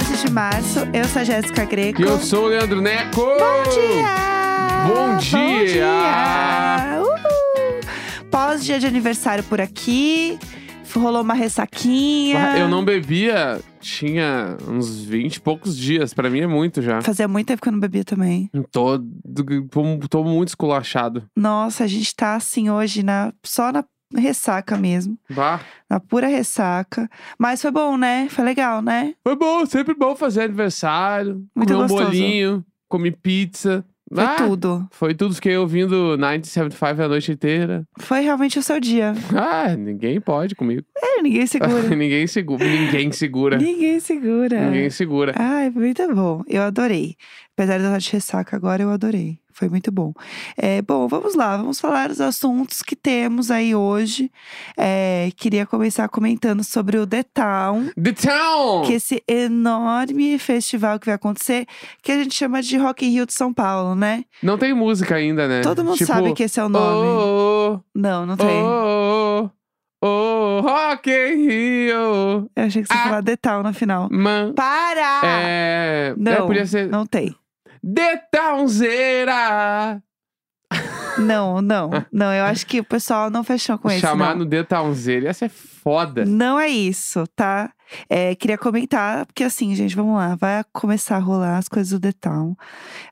Hoje é terça-feira, 14 de março. Eu sou a Jéssica Greco. E eu sou o Leandro Neco. Bom dia! Bom dia! dia! Uhul! Pós-dia de aniversário por aqui. Rolou uma ressaquinha. Eu não bebia, tinha uns 20 e poucos dias. Pra mim é muito já. Fazia muito tempo que eu não bebia também. Tô, tô, tô muito esculachado. Nossa, a gente tá assim hoje, na, só na ressaca mesmo. Bah. Na pura ressaca. Mas foi bom, né? Foi legal, né? Foi bom, sempre bom fazer aniversário. Muito comer um bolinho, comi pizza. Foi Ah, tudo. Foi tudo, fiquei ouvindo 975 a noite inteira. Foi realmente o seu dia. Ah, ninguém pode comigo. É, ninguém segura. ninguém segura. Ninguém segura. ninguém segura. Ninguém segura. Ai, muito bom. Eu adorei. Apesar de eu estar de ressaca agora, eu adorei. Foi muito bom. É, bom, vamos lá. Vamos falar dos assuntos que temos aí hoje. É, queria começar comentando sobre o The Town. The Town! Que é esse enorme festival que vai acontecer, que a gente chama de Rock in Rio de São Paulo, né? Não tem música ainda, né? Todo mundo Tipo, sabe que esse é o nome. Oh, Não, não oh, tem. oh, oh, oh, Rock in Rio. Eu achei que você ia Ah. falar The Town no final. Man. Para! É, Não, é, podia ser não tem. Townzeira. Não, não, não. Eu acho que o pessoal não fechou com esse. Chamar não. no The ia ser foda. Não é isso, tá? É, queria comentar, porque assim, gente, vamos lá. Vai começar a rolar as coisas do The Town.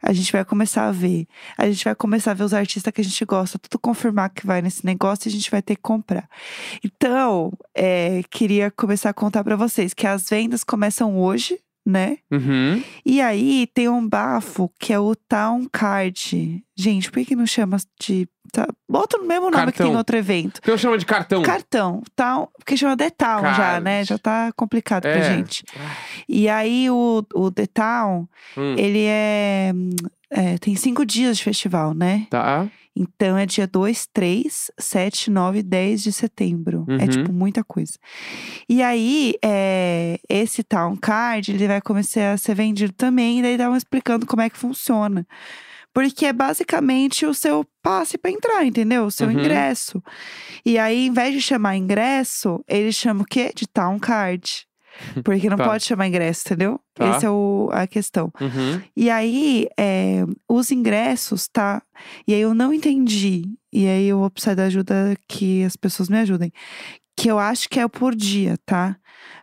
A gente vai começar a ver. A gente vai começar a ver os artistas que a gente gosta, tudo confirmar que vai nesse negócio e a gente vai ter que comprar. Então, é, queria começar a contar pra vocês que as vendas começam hoje, né? Uhum. E aí tem um bafo que é o Town Card. Gente, por que, que não chama de. Tá, bota o mesmo nome que Cartão. tem no outro evento. Então chama de cartão. Cartão, Town, porque chama The Town já, Card. né? Já tá complicado pra É. gente. E aí o, o The Town, Hum, ele é, hum, é, Tem cinco dias de festival, né? Tá. Então é dia 2, 3, 7, 9 e 10 de setembro. É Uhum. tipo muita coisa. E aí, é, esse Town Card, ele vai começar a ser vendido também, e daí estavam explicando como é que funciona. Porque é basicamente o seu passe para entrar, entendeu? O seu Uhum. ingresso. E aí, em vez de chamar ingresso, ele chama o quê? De Town Card. Porque não Tá. pode chamar ingresso, entendeu? Tá. Essa é o- a questão. Uhum. E aí, é, os ingressos, tá? E aí eu não entendi. E aí eu vou precisar da ajuda que as pessoas me ajudem. Que eu acho que é por dia, tá?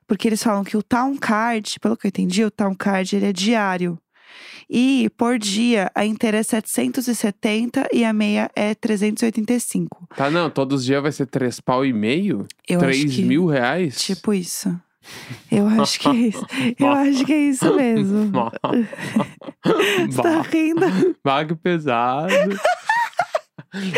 Porque eles falam que o Town Card, pelo que eu entendi, o Town Card ele é diário. E por dia, a inteira é 770 e a meia é 385. Tá, não. Todos os dias vai ser três pau e meio? Eu Três acho que, mil reais? Tipo isso. Eu acho que é isso. Eu acho que é isso mesmo. Você tá rindo? que pesado.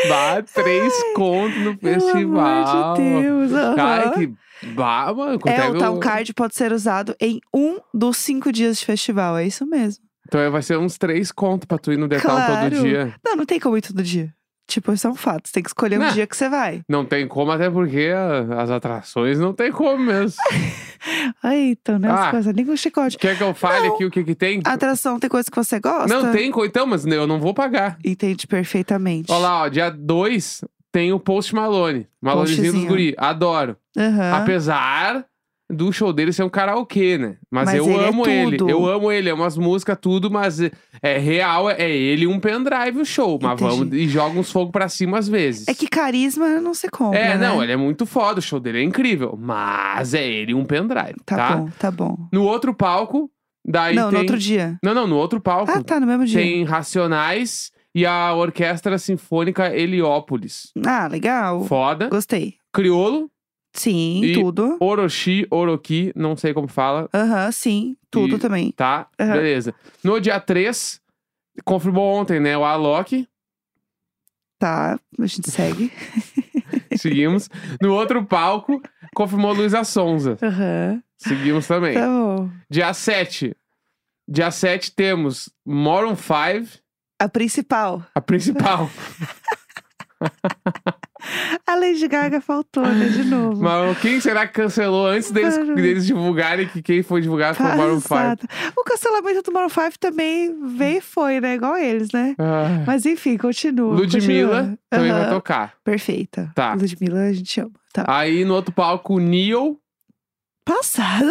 bah, três contos no Pelo festival. amor de Deus. Ai, aham. que. Bah, mano. quanto É, o Town eu- Card pode ser usado em um dos cinco dias de festival. É isso mesmo. Então vai ser uns três contos pra tu ir no Detal Claro. todo dia. Não, não tem como ir todo dia. Tipo, isso é um fato. Você tem que escolher um Não. dia que você vai. Não tem como, até porque as atrações não tem como mesmo. Aí, então, né? Ah. coisas, nem com chicote. Quer que eu fale Não. aqui o que que tem? Atração tem coisa que você gosta? Não tem, então, mas eu não vou pagar. Entende perfeitamente. Olha lá, ó, dia 2 tem o Post Malone. Malonezinho dos guri. Adoro. Aham. Apesar do show dele ser um karaokê, né? Mas, Mas eu ele é amo ele. tudo. Eu amo ele. É umas músicas, tudo, mas é real, é ele um pendrive o show. Mas Entendi. vamos e joga uns fogo pra cima às vezes. É que carisma não se compra. É, né? não, ele é muito foda, o show dele é incrível. Mas é ele um pendrive, Tá, tá? bom, tá bom. No outro palco, daí não, tem... no outro dia. Não, não, no outro palco Ah, tá, no mesmo dia. tem Racionais e a Orquestra Sinfônica Heliópolis. Ah, legal. Foda. Gostei. Criolo, Sim, E- tudo. Orochi, Orochi, não sei como fala, Aham, sim, tudo E- também. tá? Aham. Beleza. No dia 3, confirmou ontem, né? O Alok, Tá, a gente segue. seguimos. no outro palco, confirmou Luísa Sonza. Aham, Seguimos também. tá bom. Dia 7. Dia 7 temos Moron 5, A principal. a principal. A Lady Gaga faltou, né? De novo. Mas quem será que cancelou antes deles, deles divulgarem que quem foi divulgado foi o Maroon 5? Passada. O cancelamento do Maroon 5 também veio e foi, né? Igual eles, né? Ah. Mas enfim, continua. Ludmilla continua. também vai Aham, tocar. Perfeita. Tá. Ludmilla a gente ama. Tá. Aí no outro palco, o Neil. Passada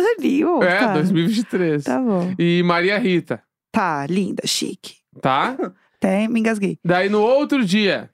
ô. é, tá. 2023. Tá bom. E Maria Rita, Tá, linda, chique. tá? Até me engasguei. Daí no outro dia,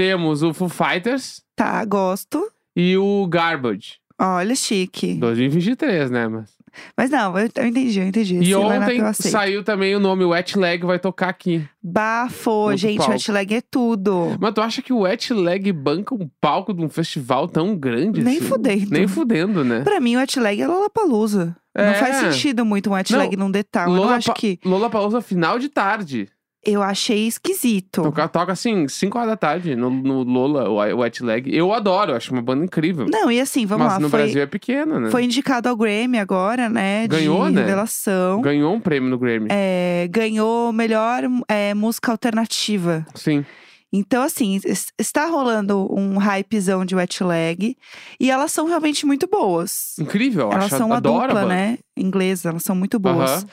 temos o Foo Fighters Tá, gosto. e o Garbage. Olha, chique. 2023, né, mas... Mas não, eu, eu entendi, eu entendi. E Esse line-up ontem aceito. saiu também o nome Wet Leg vai tocar aqui. Bafo, gente, palco. wet leg é tudo. Mas tu acha que o Wet Leg banca um palco de um festival tão grande Nem assim? fudendo. Nem fudendo, né? Pra mim, o wet leg é Lollapalooza. Não faz É. sentido muito um wet Não, leg num detalhe. Eu não acho que... Lola Palusa final de tarde. Eu achei esquisito. Toca, toca assim, 5 horas da tarde no, no Lola, o Wet Leg. Eu adoro, acho uma banda incrível. Não, e assim, vamos Mas lá. no foi, Brasil é pequena, né? foi indicado ao Grammy agora, né? Ganhou, de né? revelação. Ganhou um prêmio no Grammy. É, ganhou melhor é, música alternativa. Sim. Então, assim, es- está rolando um hypezão de wet leg. E elas são realmente muito boas. Incrível, eu elas acho. são uma dupla, né? Inglesa, elas são muito boas. Aham.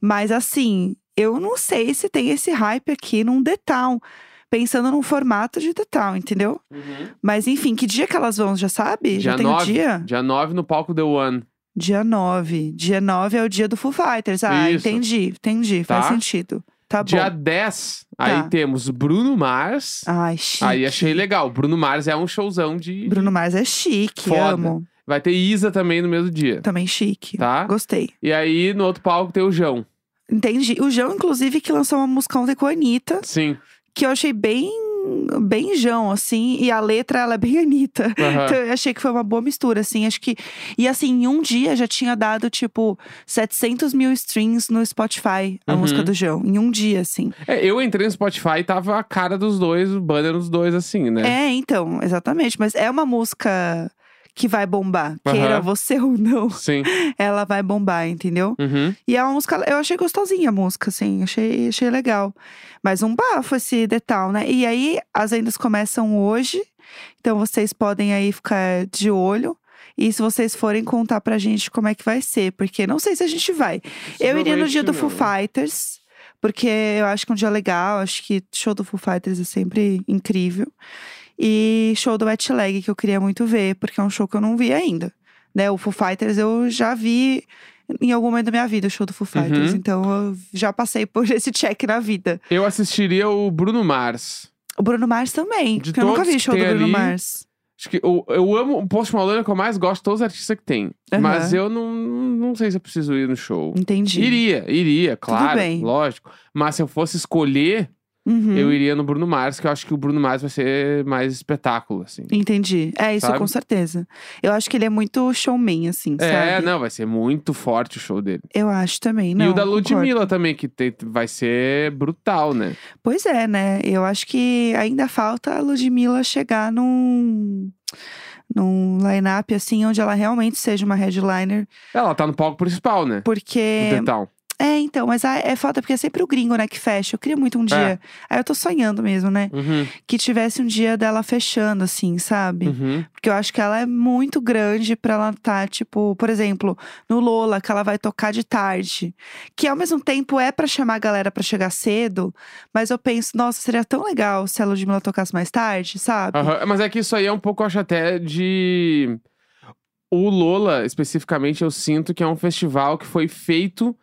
Mas assim, eu não sei se tem esse hype aqui num detal. Pensando num formato de detal, entendeu? Mas enfim, que dia que elas vão, já sabe? Dia já tem o 9. dia? Dia 9 no palco The One. Dia 9. Dia 9 é o dia do Foo Fighters. Ah, Isso. entendi, entendi. Faz Tá. sentido. Tá Dia bom. 10, Tá. aí temos Bruno Mars. Ai, chique. Aí achei legal. Bruno Mars é um showzão de. Bruno Mars é chique, Foda. amo. Vai ter Isa também no mesmo dia. Também chique. Tá? Gostei. E aí no outro palco tem o João. Entendi. O João, inclusive, que lançou uma música ontem com a Anitta, Sim. que eu achei bem, bem João, assim, e a letra, ela é bem Anitta. Aham. Então eu achei que foi uma boa mistura, assim, acho que... E assim, em um dia já tinha dado, tipo, 700 mil streams no Spotify, a Uhum. música do João. Em um dia, assim. É, eu entrei no Spotify e tava a cara dos dois, o banner dos dois, assim, né? É, então, exatamente. Mas é uma música que vai bombar. Aham. Queira você ou não, Sim. ela vai bombar, entendeu? Uhum. E é uma música, eu achei gostosinha a música, assim, achei, achei legal. Mas um bafo esse detalhe, né? E aí, as vendas começam hoje, então vocês podem aí ficar de olho. E se vocês forem contar pra gente como é que vai ser, porque não sei se a gente vai. Eu iria no dia do Foo Fighters, porque eu acho que é um dia legal, acho que show do Foo Fighters é sempre incrível. E show do Wet Leg, que eu queria muito ver, porque é um show que eu não vi ainda. Né? O Foo Fighters eu já vi em algum momento da minha vida, o show do Foo Fighters. Uhum. Então eu já passei por esse check na vida. Eu assistiria o Bruno Mars. O Bruno Mars também, De porque eu nunca vi show do Bruno ali, Mars. Acho que eu, eu amo o Post Malone, é o que eu mais gosto de todos os artistas que tem. Aham. Mas eu não, não sei se eu preciso ir no show. Entendi. Iria, iria, claro, lógico. Mas se eu fosse escolher, Uhum. eu iria no Bruno Mars, que eu acho que o Bruno Mars vai ser mais espetáculo, assim. Entendi. É, isso Sabe? com certeza. Eu acho que ele é muito showman, assim, É, sabe? não, vai ser muito forte o show dele. Eu acho também. Não, e o da concordo. Ludmilla também, que tem- vai ser brutal, né? Pois é, né? Eu acho que ainda falta a Ludmilla chegar num, num line-up, assim, onde ela realmente seja uma headliner. Ela tá no palco principal, né? Porque. Detal. É, então, mas é foda porque é sempre o gringo, né, que fecha. Eu queria muito um dia. Aí eu tô sonhando mesmo, né? Uhum, Que tivesse um dia dela fechando, assim, sabe? uhum. Porque eu acho que ela é muito grande pra ela estar, tipo, por exemplo, no Lola, que ela vai tocar de tarde. Que ao mesmo tempo é pra chamar a galera pra chegar cedo, mas eu penso, nossa, seria tão legal se a Ludmilla tocasse mais tarde, sabe? Aham, Mas é que isso aí é um pouco, eu acho até, de. O Lola, especificamente, eu sinto que é um festival que foi feito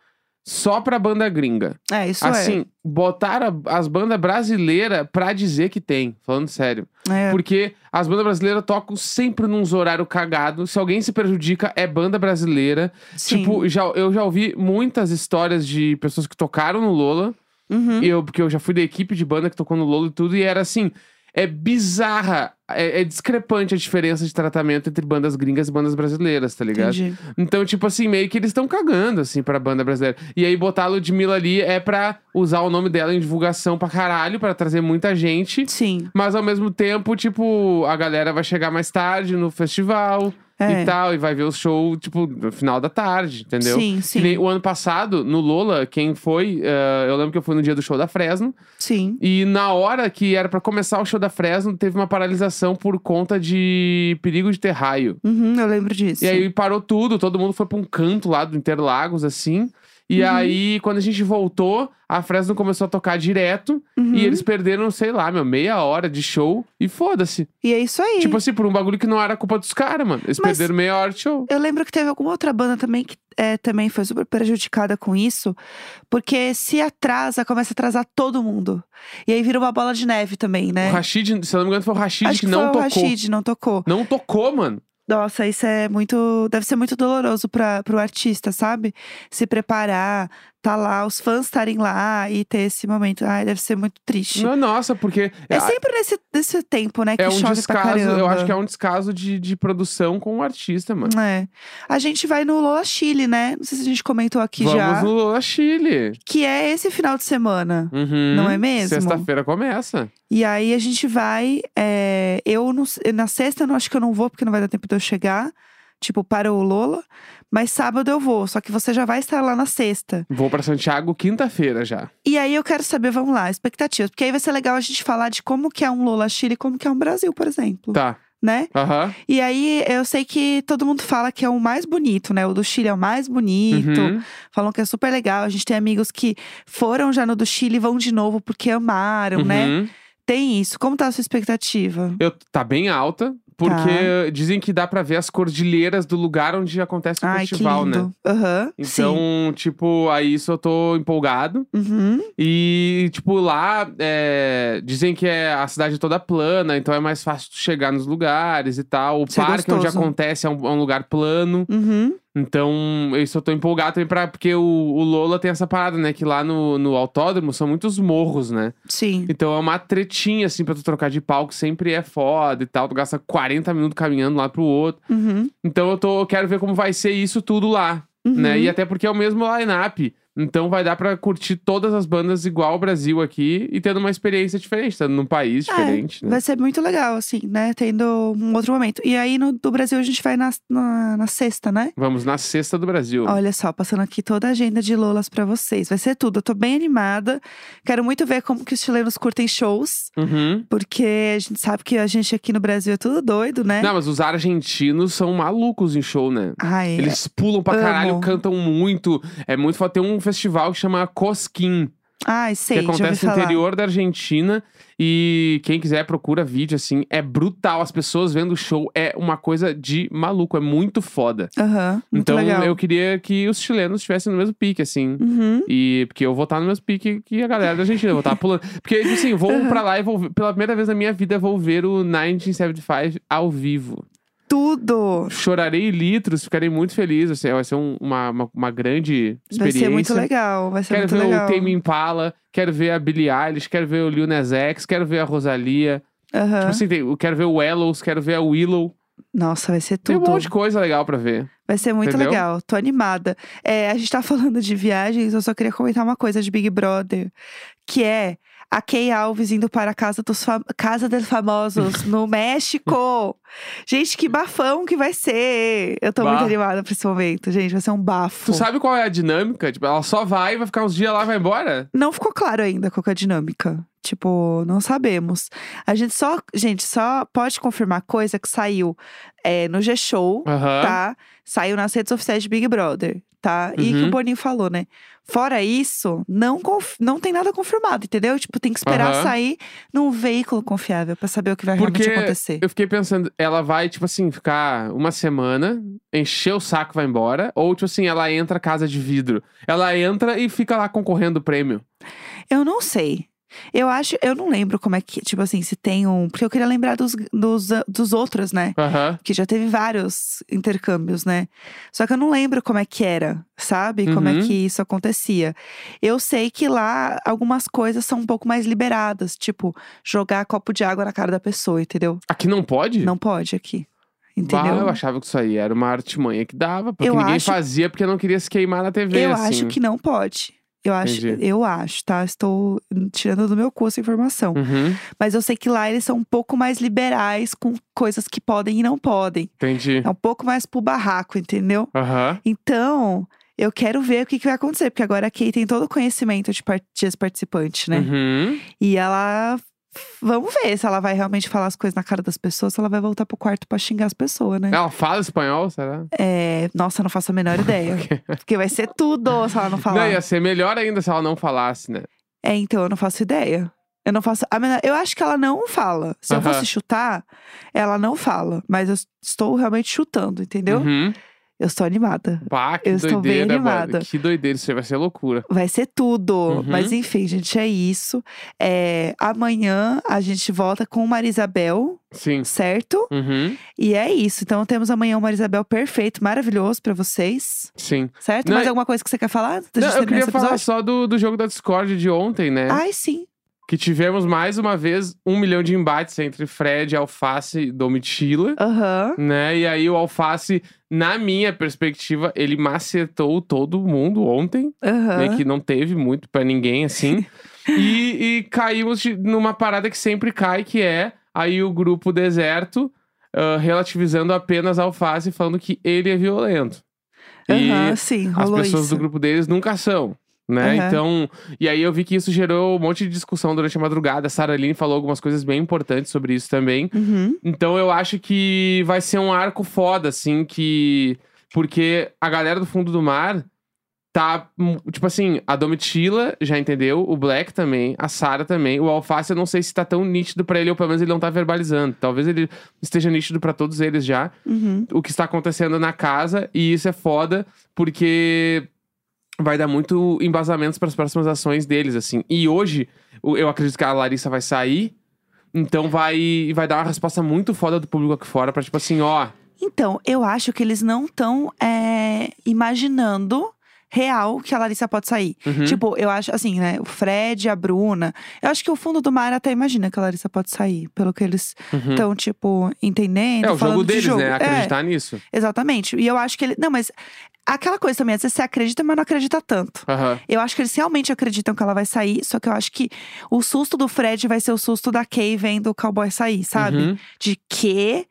só pra banda gringa. É, isso assim, botaram a- as bandas brasileiras pra dizer que tem, falando sério. é. é. Porque as bandas brasileiras tocam sempre num horário cagado. Se alguém se prejudica, é banda brasileira. Sim. Tipo, já, eu já ouvi muitas histórias de pessoas que tocaram no Lola. Uhum. Eu, porque eu já fui da equipe de banda que tocou no Lola e tudo, e era assim. É bizarra, é, é discrepante a diferença de tratamento entre bandas gringas e bandas brasileiras, tá ligado? Entendi. Então, tipo assim, meio que eles estão cagando, assim, pra banda brasileira. E aí, botar a Ludmilla ali é pra usar o nome dela em divulgação pra caralho, pra trazer muita gente. Sim. Mas ao mesmo tempo, tipo, a galera vai chegar mais tarde no festival É. e tal, e vai ver o show, tipo, no final da tarde, entendeu? Sim, nem sim. o ano passado, no Lola, quem foi, eh, eu lembro que eu fui no dia do show da Fresno, Sim. e na hora que era pra começar o show da Fresno, teve uma paralisação por conta de perigo de ter raio. Uhum, eu lembro disso. E aí parou tudo, todo mundo foi pra um canto lá do Interlagos, assim. E Uhum. aí, quando a gente voltou, a Fresno começou a tocar direto. Uhum. E eles perderam, sei lá, meu, meia hora de show. E foda-se. E é isso aí. Tipo assim, por um bagulho que não era culpa dos caras, mano. Eles Mas- perderam meia hora de show. Eu lembro que teve alguma outra banda também que é, também foi super prejudicada com isso, porque se atrasa, começa a atrasar todo mundo. E aí vira uma bola de neve também, né? O Rashid, se eu não me engano, foi o Rashid Acho que, que, não tocou. o Rashid, não tocou. Não tocou, mano. Nossa, isso é muito. Deve ser muito doloroso para pro artista, sabe? Se preparar, tá lá, os fãs estarem lá e ter esse momento. Ai, deve ser muito triste. Não, nossa, porque. É sempre nesse, nesse tempo, né, que é um chove pra descaso. caramba. Eu acho que é um descaso de, de produção com o artista, mano. É. A gente vai no Lola Chile, né? Não sei se a gente comentou aqui Vamos já. no Lola Chile. Que é esse final de semana. Uhum. Não é mesmo? Sexta-feira começa. E aí a gente vai. é, eu no- na sexta eu não acho que eu não vou, porque não vai dar tempo de eu chegar. Tipo, para o Lola. Mas sábado eu vou. Só que você já vai estar lá na sexta. Vou pra Santiago quinta-feira já. E aí eu quero saber, vamos lá, expectativas. Porque aí vai ser legal a gente falar de como que é um Lola Chile e como que é um Brasil, por exemplo. Tá. Né? Aham. E aí eu sei que todo mundo fala que é o mais bonito, né? O do Chile é o mais bonito. Uhum. Falam que é super legal. A gente tem amigos que foram já no do Chile e vão de novo porque amaram, né? Uhum. Tem isso. Como tá a sua expectativa? Eu, tá bem alta, porque dizem que dá pra ver as cordilheiras do lugar onde acontece o Ai, festival, né? lindo. Aham. sim. Então, tipo, aí isso eu tô empolgado. Uhum. E, tipo, lá é, dizem que é a cidade toda plana, então é mais fácil chegar nos lugares e tal. O Isso é parque onde acontece é um, é um lugar plano. Uhum. Então, eu tô empolgado também pra. Porque o, o Lola tem essa parada, né? Que lá no, no autódromo são muitos morros, né? Sim. Então é uma tretinha, assim, pra tu trocar de palco, sempre é foda e tal. Tu gasta 40 minutos caminhando lá pro outro. Uhum. Então eu tô, eu quero ver como vai ser isso tudo lá, Uhum. né? E até porque é o mesmo line-up. Então vai dar pra curtir todas as bandas igual o Brasil aqui e tendo uma experiência diferente, estando num país É, diferente, né? Vai ser muito legal, assim, né? Tendo um outro momento. E aí, no do Brasil, a gente vai na, na, na sexta, né? Vamos na sexta do Brasil. Olha só, passando aqui toda a agenda de Lolas pra vocês. Vai ser tudo. Eu tô bem animada. Quero muito ver como que os chilenos curtem shows. Uhum. Porque a gente sabe que a gente aqui no Brasil é tudo doido, né? Não, mas os argentinos são malucos em show, né? Ai, Eles pulam pra amo. caralho, cantam muito. É muito foda. Tem um festival que chama Cosquim, ai, sei, que acontece no interior da Argentina. E quem quiser procura vídeo, assim. É brutal. As pessoas vendo o show é uma coisa de maluco. É muito foda. Aham, muito então legal. eu queria que os chilenos estivessem no mesmo pique, assim. Uhum. E porque eu vou estar no mesmo pique que a galera da Argentina, eu vou estar pulando. Porque, tipo assim, vou pra lá e vou pela primeira vez na minha vida vou ver o 1975 ao vivo. Tudo! Chorarei litros, ficarei muito feliz. Assim, vai ser um- uma, uma, uma grande Vai experiência. ser muito legal, vai ser Quero muito ver legal. o Tame Impala, quero ver a Billie Eilish, quero ver o Lil Nas X, quero ver a Rosalia. Aham. Tipo assim, tem- quero ver o Willows, quero ver a Willow. Nossa, vai ser Tem tudo. um monte de coisa legal pra ver. Vai ser muito Entendeu? legal, tô animada. É, a gente tá falando de viagens, eu só queria comentar uma coisa de Big Brother, que é a Kay Alves indo para a Casa dos Fam Casa dos Famosos no México. Gente, que bafão que vai ser! Eu tô Bah. muito animada pra esse momento, gente, vai ser um bafo. Tu sabe qual é a dinâmica? Tipo, ela só vai, vai ficar uns dias lá e vai embora? Não ficou claro ainda qual é a dinâmica. Tipo, não sabemos. A gente só, gente, só pode confirmar coisa que saiu é, no G-Show, Aham. tá? Saiu nas redes oficiais de Big Brother, tá? E que Uhum. o Boninho falou, né? Fora isso, não, não tem nada confirmado, entendeu? Tipo, tem que esperar Aham. sair num veículo confiável pra saber o que vai Porque realmente acontecer. eu fiquei pensando, ela vai, tipo assim, ficar uma semana, encher o saco e vai embora. Ou, tipo assim, ela entra casa de vidro. Ela entra e fica lá concorrendo o prêmio. Eu não sei. Eu acho, eu não lembro como é que, tipo assim, se tem um. Porque eu queria lembrar dos, dos, dos outros, né? Aham. que já teve vários intercâmbios, né? Só que eu não lembro como é que era, sabe? Como é Uhum. que isso acontecia. Eu sei que lá algumas coisas são um pouco mais liberadas, tipo jogar copo de água na cara da pessoa, entendeu? Aqui não pode? Não pode aqui. Bah, Entendeu? eu achava que isso aí era uma artimanha que dava, porque Eu ninguém acho- fazia porque não queria se queimar na TV, Eu assim. acho que não pode. Eu acho, Entendi. eu acho, tá? Estou tirando do meu cu essa informação. Uhum, Mas eu sei que lá eles são um pouco mais liberais com coisas que podem e não podem. entendi. É um pouco mais pro barraco, entendeu? Aham. Então, eu quero ver o que, que vai acontecer, porque agora a Kay tem todo o conhecimento de, par- de ex-participante, né? Uhum. E ela Vamos ver se ela vai realmente falar as coisas na cara das pessoas, se ela vai voltar pro quarto pra xingar as pessoas, né? Ela fala espanhol, será? É, nossa, eu não faço a menor ideia. Porque vai ser tudo se ela não falar. Não, ia ser melhor ainda se ela não falasse, né? É, então eu não faço ideia. Eu não faço. A menor, eu acho que ela não fala. Se eu Aham. fosse chutar, ela não fala. Mas eu estou realmente chutando, entendeu? Uhum. Eu estou animada. Pá, que Eu estou bem doideira, animada. mano. Que doideira, isso vai ser loucura. Vai ser tudo. Uhum. Mas enfim, gente, é isso. É, amanhã a gente volta com Marisabel, Sim. certo? Uhum. E é isso. Então temos amanhã o Marisabel perfeito, maravilhoso pra vocês. Sim. Certo? Não, Mais alguma coisa que você quer falar? Não, eu queria falar só do, do jogo da Discord de ontem, né? Ai, sim. Que tivemos mais uma vez um milhão de embates entre Fred, Alface e Domitila. Aham. Né? E aí o Alface, na minha perspectiva, ele macetou todo mundo ontem. Aham. né, que não teve muito pra ninguém, assim. e, e caímos de- numa parada que sempre cai, que é aí o grupo deserto ah, relativizando apenas alface, falando que ele é violento. E Aham, sim, as pessoas isso. do grupo deles nunca são. Né? Aham. Então, e aí eu vi que isso gerou um monte de discussão durante a madrugada. A Sarah Aline falou algumas coisas bem importantes sobre isso também. Uhum. Então eu acho que vai ser um arco foda, assim, que. Porque a galera do fundo do mar tá. hum, Tipo assim, a Domitila já entendeu, o Black também, a Sarah também. O Alface eu não sei se tá tão nítido pra ele, ou pelo menos ele não tá verbalizando. Talvez ele esteja nítido pra todos eles já. Uhum. O que está acontecendo na casa, e isso é foda, porque. Vai dar muito embasamentos para as próximas ações deles, assim. E hoje, eu acredito que a Larissa vai sair. Então vai, vai dar uma resposta muito foda do público aqui fora pra tipo assim, ó. Então, eu acho que eles não estão imaginando real que a Larissa pode sair. uhum, Tipo, eu acho assim, né? O Fred, a Bruna. Eu acho que o fundo do mar até imagina que a Larissa pode sair. Pelo que eles uhum. estão, tipo, entendendo. É o falando jogo de deles, jogo. né? É, Acreditar nisso. exatamente. E eu acho que ele. Não, mas aquela coisa também, às vezes você acredita, mas não acredita tanto. Aham. Eu acho que eles realmente acreditam que ela vai sair, só que eu acho que o susto do Fred vai ser o susto da Kay vendo o cowboy sair, sabe? Uhum. De que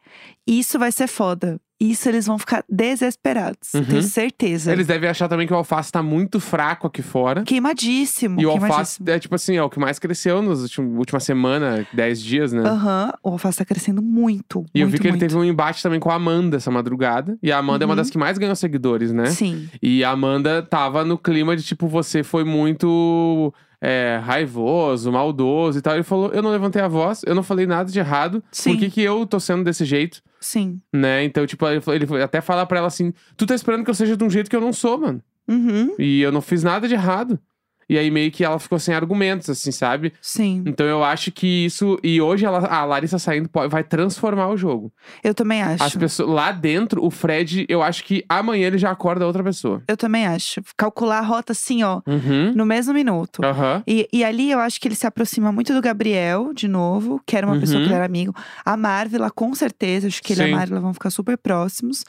isso vai ser foda. Isso eles vão ficar desesperados. Uhum. Tenho certeza. Eles devem achar também que o alface tá muito fraco aqui fora. Queimadíssimo. E o alface é tipo assim, é o que mais cresceu nas últimas última semana, 10 dias, né? Aham, o alface tá crescendo muito. E eu muito, vi que ele muito. teve um embate também com a Amanda essa madrugada. E a Amanda é uma Uhum. das que mais ganhou seguidores, né? Sim. E a Amanda tava no clima de tipo, você foi muito é, raivoso, maldoso e tal. Ele falou: Eu não levantei a voz, eu não falei nada de errado. Sim. Por que, que eu tô sendo desse jeito? Sim. Né? Então, tipo, ele, ele foi até fala pra ela assim: Tu tá esperando que eu seja de um jeito que eu não sou, mano. Uhum. E eu não fiz nada de errado. E aí meio que ela ficou sem argumentos, assim, sabe? Sim. Então eu acho que isso. E hoje ela- a Larissa saindo pode- vai transformar o jogo. Eu também acho. As pessoas. Lá dentro, o Fred, eu acho que amanhã ele já acorda outra pessoa. Eu também acho. Calcular a rota assim, ó, Uhum. no mesmo minuto. Aham. E, e ali eu acho que ele se aproxima muito do Gabriel, de novo, que era uma pessoa que Uhum. ele era amigo. A Marvila, com certeza, acho que ele e Sim. a Marvila vão ficar super próximos.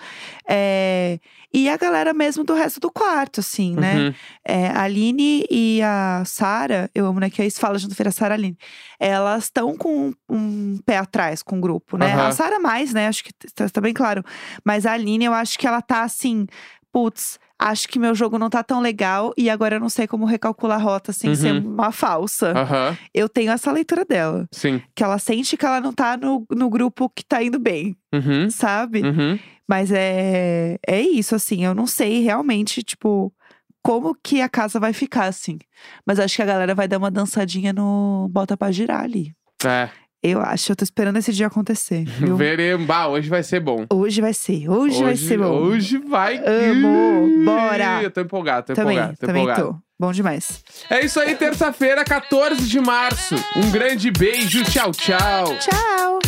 É, E a galera mesmo do resto do quarto, assim, né? Uhum. É, a Aline e a Sara, eu amo, né? Que aí se fala junto feira Sara e Aline. Elas estão com um pé atrás com o grupo, né? Aham. A Sara mais, né? Acho que tá, tá bem claro. Mas a Aline, eu acho que ela tá assim, putz. Acho que meu jogo não tá tão legal e agora eu não sei como recalcular a rota sem ser Uhum. uma falsa. Aham. Eu tenho essa leitura dela. Sim. Que ela sente que ela não tá no, no grupo que tá indo bem, Uhum. sabe? Uhum. Mas é, é isso, assim. Eu não sei realmente, tipo, como que a casa vai ficar, assim. Mas acho que a galera vai dar uma dançadinha no Bota pra girar ali. É. Eu acho, eu tô esperando esse dia acontecer. viu? Veremos. Bah, hoje vai ser bom. Hoje vai ser, hoje, vai ser bom. Hoje vai. Amo. Bora. Eu tô empolgado, tô também, empolgado, tô também empolgado. tô. Bom demais. É isso aí, terça-feira, 14 de março. Um grande beijo, tchau, tchau. Tchau!